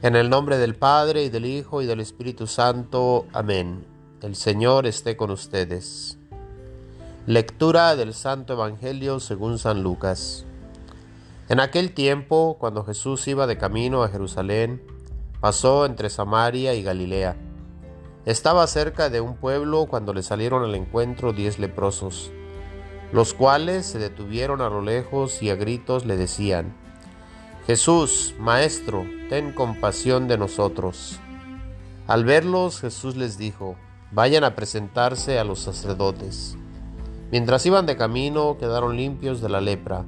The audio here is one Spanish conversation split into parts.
En el nombre del Padre y del Hijo y del Espíritu Santo. Amén. El Señor esté con ustedes. Lectura del Santo Evangelio según San Lucas. En aquel tiempo, cuando Jesús iba de camino a Jerusalén, pasó entre Samaria y Galilea. Estaba cerca de un pueblo cuando le salieron al encuentro diez leprosos, los cuales se detuvieron a lo lejos y a gritos le decían, Jesús, Maestro, ten compasión de nosotros. Al verlos, Jesús les dijo, vayan a presentarse a los sacerdotes. Mientras iban de camino, quedaron limpios de la lepra.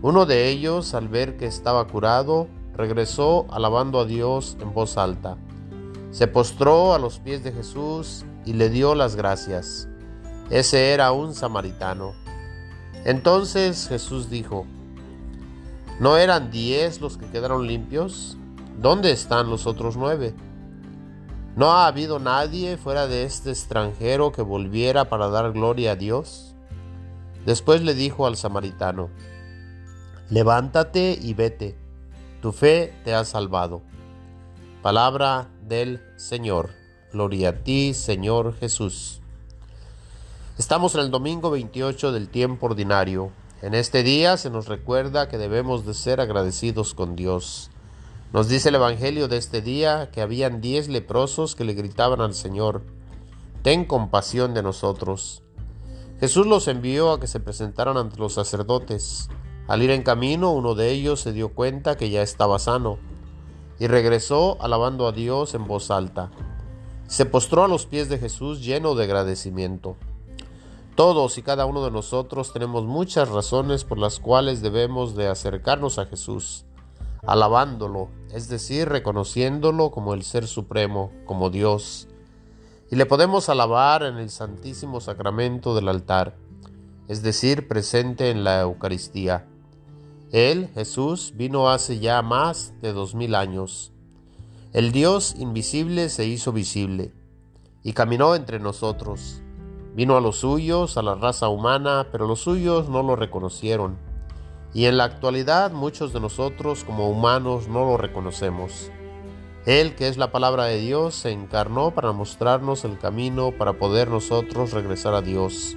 Uno de ellos, al ver que estaba curado, regresó alabando a Dios en voz alta. Se postró a los pies de Jesús y le dio las gracias. Ese era un samaritano. Entonces Jesús dijo, ¿No eran diez los que quedaron limpios? ¿Dónde están los otros nueve? ¿No ha habido nadie fuera de este extranjero que volviera para dar gloria a Dios? Después le dijo al samaritano, Levántate y vete, tu fe te ha salvado. Palabra del Señor. Gloria a ti, Señor Jesús. Estamos en el domingo 28 del tiempo ordinario. En este día se nos recuerda que debemos de ser agradecidos con Dios. Nos dice el Evangelio de este día que habían diez leprosos que le gritaban al Señor, Ten compasión de nosotros. Jesús los envió a que se presentaran ante los sacerdotes. Al ir en camino, uno de ellos se dio cuenta que ya estaba sano, y regresó alabando a Dios en voz alta. Se postró a los pies de Jesús lleno de agradecimiento. Todos y cada uno de nosotros tenemos muchas razones por las cuales debemos de acercarnos a Jesús, alabándolo, es decir, reconociéndolo como el Ser Supremo, como Dios. Y le podemos alabar en el Santísimo Sacramento del altar, es decir, presente en la Eucaristía. Él, Jesús, vino hace ya más de dos mil años. El Dios invisible se hizo visible y caminó entre nosotros Vino a los suyos, a la raza humana, pero los suyos no lo reconocieron. Y en la actualidad muchos de nosotros como humanos no lo reconocemos. Él, que es la palabra de Dios, se encarnó para mostrarnos el camino para poder nosotros regresar a Dios,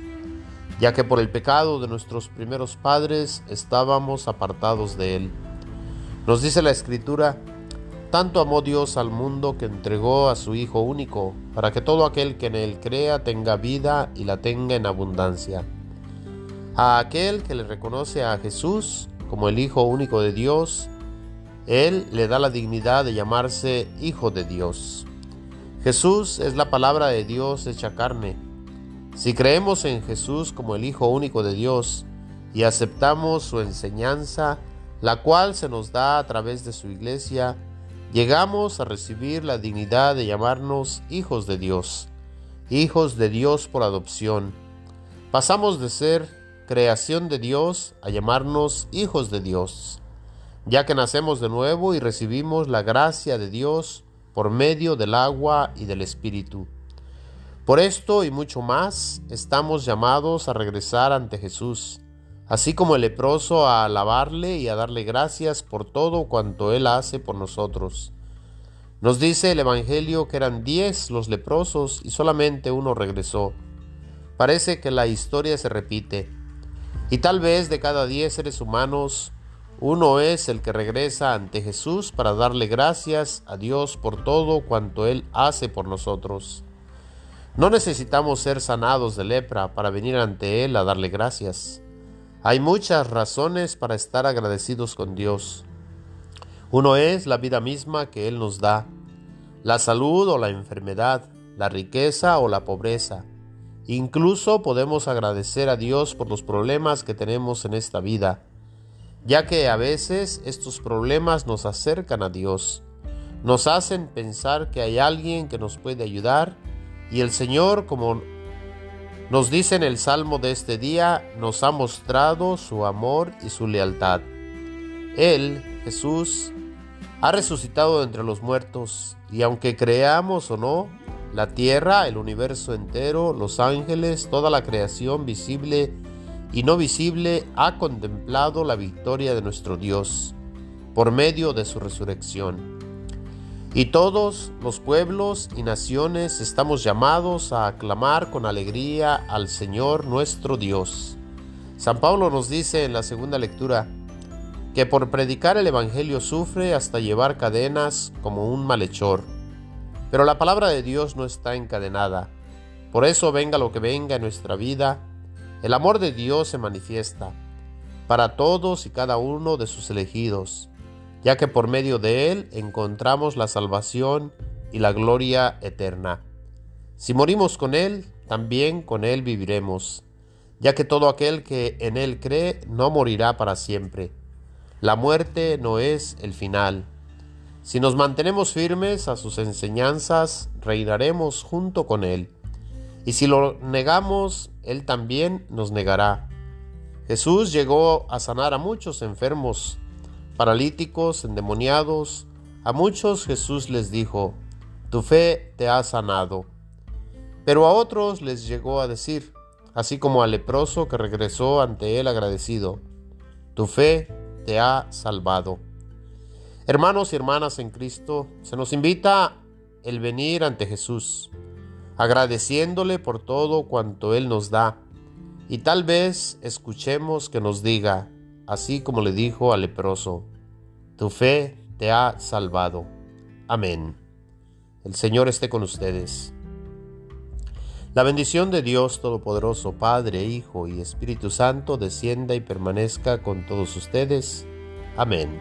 ya que por el pecado de nuestros primeros padres estábamos apartados de Él. Nos dice la Escritura, tanto amó Dios al mundo que entregó a su Hijo único, para que todo aquel que en él crea tenga vida y la tenga en abundancia. A aquel que le reconoce a Jesús como el Hijo único de Dios, Él le da la dignidad de llamarse Hijo de Dios. Jesús es la palabra de Dios hecha carne. Si creemos en Jesús como el Hijo único de Dios y aceptamos su enseñanza, la cual se nos da a través de su iglesia, llegamos a recibir la dignidad de llamarnos hijos de Dios, hijos de Dios por adopción. Pasamos de ser creación de Dios a llamarnos hijos de Dios, ya que nacemos de nuevo y recibimos la gracia de Dios por medio del agua y del Espíritu. Por esto y mucho más estamos llamados a regresar ante Jesús, así como el leproso a alabarle y a darle gracias por todo cuanto Él hace por nosotros. Nos dice el Evangelio que eran diez los leprosos y solamente uno regresó. Parece que la historia se repite, y tal vez de cada diez seres humanos, uno es el que regresa ante Jesús para darle gracias a Dios por todo cuanto Él hace por nosotros. No necesitamos ser sanados de lepra para venir ante Él a darle gracias. Hay muchas razones para estar agradecidos con Dios. Uno es la vida misma que Él nos da, la salud o la enfermedad, la riqueza o la pobreza. Incluso podemos agradecer a Dios por los problemas que tenemos en esta vida, ya que a veces estos problemas nos acercan a Dios, nos hacen pensar que hay alguien que nos puede ayudar y el Señor, como nos dice en el Salmo de este día, nos ha mostrado su amor y su lealtad. Él, Jesús, ha resucitado entre los muertos y aunque creamos o no, la tierra, el universo entero, los ángeles, toda la creación visible y no visible ha contemplado la victoria de nuestro Dios por medio de su resurrección. Y todos los pueblos y naciones estamos llamados a aclamar con alegría al Señor nuestro Dios. San Pablo nos dice en la segunda lectura que por predicar el Evangelio sufre hasta llevar cadenas como un malhechor. Pero la palabra de Dios no está encadenada. Por eso venga lo que venga en nuestra vida, el amor de Dios se manifiesta para todos y cada uno de sus elegidos ya que por medio de él encontramos la salvación y la gloria eterna. Si morimos con él, también con él viviremos, ya que todo aquel que en él cree no morirá para siempre. La muerte no es el final. Si nos mantenemos firmes a sus enseñanzas, reinaremos junto con él. Y si lo negamos, él también nos negará. Jesús llegó a sanar a muchos enfermos paralíticos, endemoniados. A muchos Jesús les dijo, tu fe te ha sanado. Pero a otros les llegó a decir, así como al leproso que regresó ante él agradecido, tu fe te ha salvado. Hermanos y hermanas en Cristo, se nos invita el venir ante Jesús, agradeciéndole por todo cuanto Él nos da, y tal vez escuchemos que nos diga, así como le dijo al leproso, tu fe te ha salvado. Amén. El Señor esté con ustedes. La bendición de Dios Todopoderoso, Padre, Hijo y Espíritu Santo, descienda y permanezca con todos ustedes. Amén.